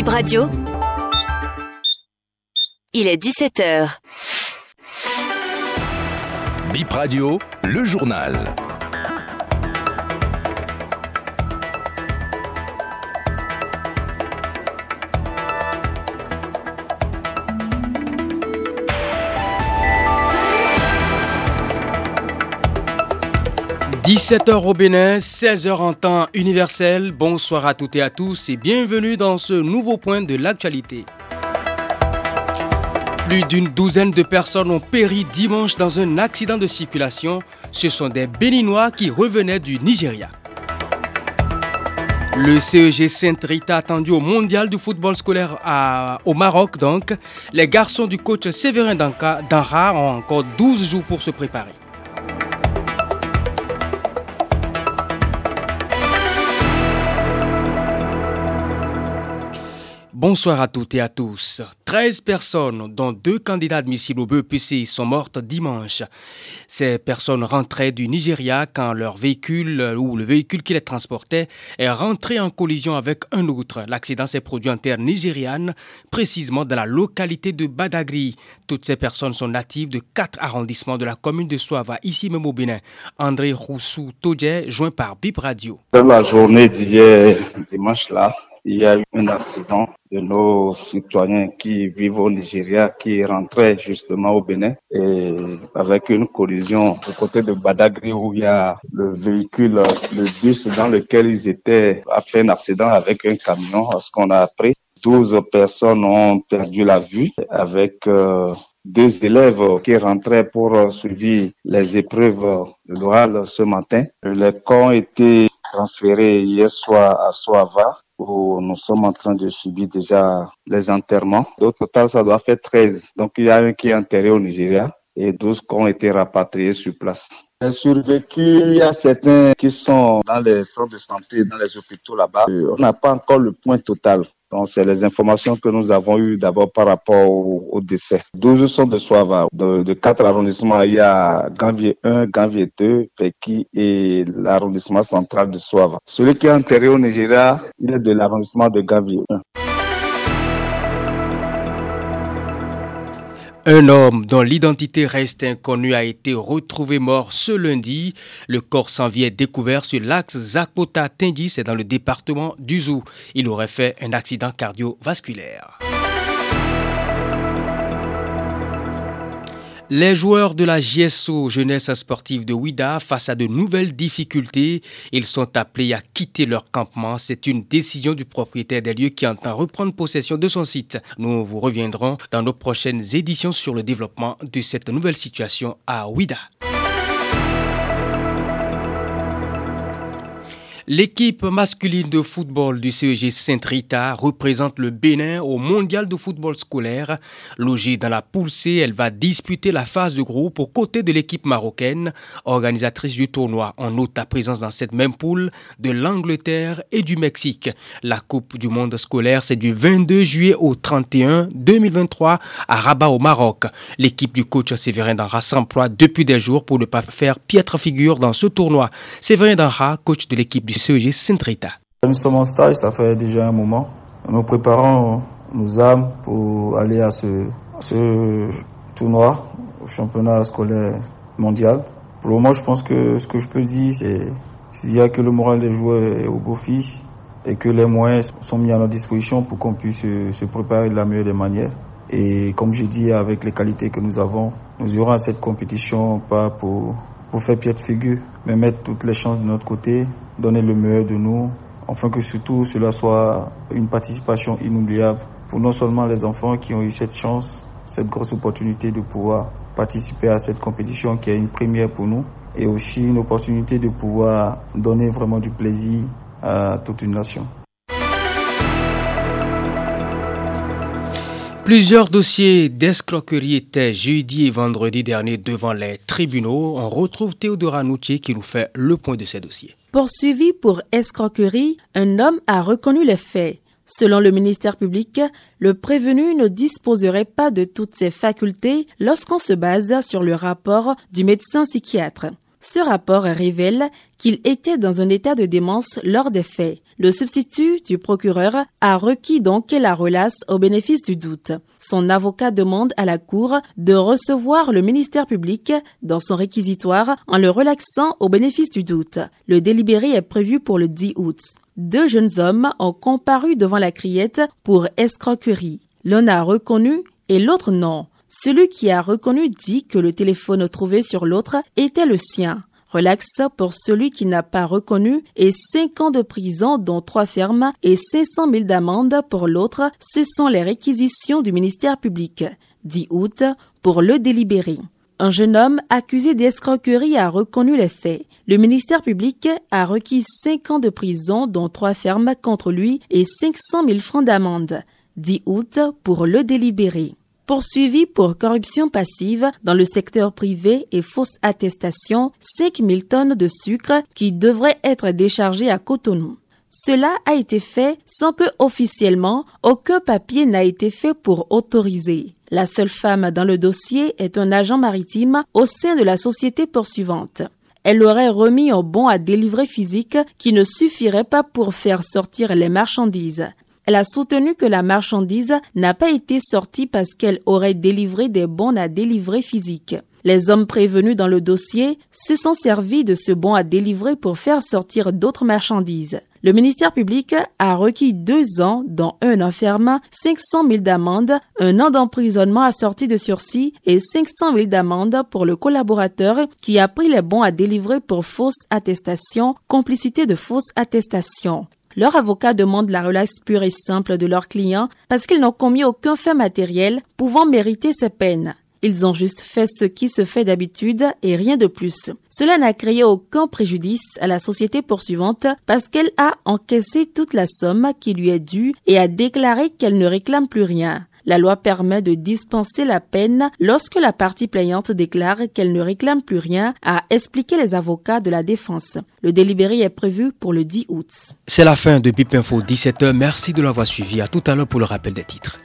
Bip Radio. Il est 17h. Bip Radio, le journal. 17h au Bénin, 16h en temps universel. Bonsoir à toutes et à tous et bienvenue dans ce nouveau point de l'actualité. Plus d'une douzaine de personnes ont péri dimanche dans un accident de circulation. Ce sont des Béninois qui revenaient du Nigeria. Le CEG Saint-Rita attendu au mondial du football scolaire au Maroc donc. Les garçons du coach Séverin Danra ont encore 12 jours pour se préparer. Bonsoir à toutes et à tous. 13 personnes, dont deux candidats admissibles au BEPC, sont mortes dimanche. Ces personnes rentraient du Nigeria quand leur véhicule ou le véhicule qui les transportait est rentré en collision avec un autre. L'accident s'est produit en terre nigériane, précisément dans la localité de Badagri. Toutes ces personnes sont natives de quatre arrondissements de la commune de Soava, ici même au Bénin. André Roussou Todje, joint par Bip Radio. Dans la journée d'hier, dimanche là, il y a eu un accident de nos citoyens qui vivent au Nigeria, qui rentraient justement au Bénin et avec une collision du côté de Badagry où il y a le véhicule, le bus dans lequel ils étaient a fait un accident avec un camion. Ce qu'on a appris, 12 personnes ont perdu la vue avec euh, deux élèves qui rentraient pour suivre les épreuves de l'oral ce matin. Les corps ont été transférés hier soir à Soava nous sommes en train de subir déjà les enterrements. Au total, ça doit faire 13. Donc, il y a un qui est enterré au Nigeria et 12 qui ont été rapatriés sur place. Les survécus, il y a certains qui sont dans les centres de santé, dans les hôpitaux là-bas. On n'a pas encore le point total. Donc, c'est les informations que nous avons eues d'abord par rapport au, décès. 12 sont de Soava. De, de quatre arrondissements, il y a Gambier 1, Gambier 2, Feki et l'arrondissement central de Soava. Celui qui est enterré au Nigeria, il est de l'arrondissement de Gambier 1. Un homme dont l'identité reste inconnue a été retrouvé mort ce lundi. Le corps sans vie est découvert sur l'axe Zapota-Tindis, c'est dans le département du Zou. Il aurait fait un accident cardiovasculaire. Les joueurs de la GSO Jeunesse Sportive de Ouida face à de nouvelles difficultés. Ils sont appelés à quitter leur campement. C'est une décision du propriétaire des lieux qui entend reprendre possession de son site. Nous vous reviendrons dans nos prochaines éditions sur le développement de cette nouvelle situation à Ouida. L'équipe masculine de football du CEG Saint-Rita représente le Bénin au mondial de football scolaire. Logée dans la poule C, elle va disputer la phase de groupe aux côtés de l'équipe marocaine, organisatrice du tournoi. On note la présence dans cette même poule de l'Angleterre et du Mexique. La Coupe du monde scolaire, c'est du 22 juillet au 31 2023 à Rabat au Maroc. L'équipe du coach Séverin Danra s'emploie depuis des jours pour ne pas faire piètre figure dans ce tournoi. Séverin Danra, coach de l'équipe du Nous sommes en stage, ça fait déjà un moment. Nous préparons nos âmes pour aller à ce, tournoi, au championnat scolaire mondial. Pour le moment, je pense que ce que je peux dire, c'est y a que le moral des joueurs est au beau fils et que les moyens sont mis à notre disposition pour qu'on puisse se, préparer de la meilleure des manières. Et comme j'ai dit, avec les qualités que nous avons, nous irons à cette compétition pas pour, pour faire piètre figure, mais mettre toutes les chances de notre côté donner le meilleur de nous, afin que surtout cela soit une participation inoubliable pour non seulement les enfants qui ont eu cette chance, cette grosse opportunité de pouvoir participer à cette compétition qui est une première pour nous, et aussi une opportunité de pouvoir donner vraiment du plaisir à toute une nation. Plusieurs dossiers d'escroquerie étaient jeudi et vendredi dernier devant les tribunaux. On retrouve Théodora Nucci qui nous fait le point de ces dossiers. Poursuivi pour escroquerie, un homme a reconnu les faits. Selon le ministère public, le prévenu ne disposerait pas de toutes ses facultés lorsqu'on se base sur le rapport du médecin psychiatre. Ce rapport révèle qu'il était dans un état de démence lors des faits. Le substitut du procureur a requis donc la relace au bénéfice du doute. Son avocat demande à la Cour de recevoir le ministère public dans son réquisitoire en le relaxant au bénéfice du doute. Le délibéré est prévu pour le 10 août. Deux jeunes hommes ont comparu devant la criette pour escroquerie. L'un a reconnu et l'autre non. Celui qui a reconnu dit que le téléphone trouvé sur l'autre était le sien. Relax pour celui qui n'a pas reconnu et 5 ans de prison dont 3 fermes et 500 000 d'amende pour l'autre, ce sont les réquisitions du ministère public. 10 août pour le délibéré. Un jeune homme accusé d'escroquerie a reconnu les faits. Le ministère public a requis 5 ans de prison dont 3 fermes contre lui et 500 000 francs d'amende. 10 août pour le délibéré poursuivi pour corruption passive dans le secteur privé et fausse attestation 5000 tonnes de sucre qui devraient être déchargées à Cotonou. Cela a été fait sans que officiellement aucun papier n'a été fait pour autoriser. La seule femme dans le dossier est un agent maritime au sein de la société poursuivante. Elle aurait remis un bon à délivrer physique qui ne suffirait pas pour faire sortir les marchandises. Elle a soutenu que la marchandise n'a pas été sortie parce qu'elle aurait délivré des bons à délivrer physiques. Les hommes prévenus dans le dossier se sont servis de ce bon à délivrer pour faire sortir d'autres marchandises. Le ministère public a requis deux ans, dont un enfermement, 500 000 d'amende, un an d'emprisonnement assorti de sursis et 500 000 d'amende pour le collaborateur qui a pris les bons à délivrer pour fausse attestation, complicité de fausse attestation. Leur avocat demande la relâche pure et simple de leurs clients parce qu'ils n'ont commis aucun fait matériel pouvant mériter ces peines. Ils ont juste fait ce qui se fait d'habitude et rien de plus. Cela n'a créé aucun préjudice à la société poursuivante parce qu'elle a encaissé toute la somme qui lui est due et a déclaré qu'elle ne réclame plus rien. La loi permet de dispenser la peine lorsque la partie plaignante déclare qu'elle ne réclame plus rien, a expliqué les avocats de la défense. Le délibéré est prévu pour le 10 août. C'est la fin de BIP Info 17h. Merci de l'avoir suivi. À tout à l'heure pour le rappel des titres.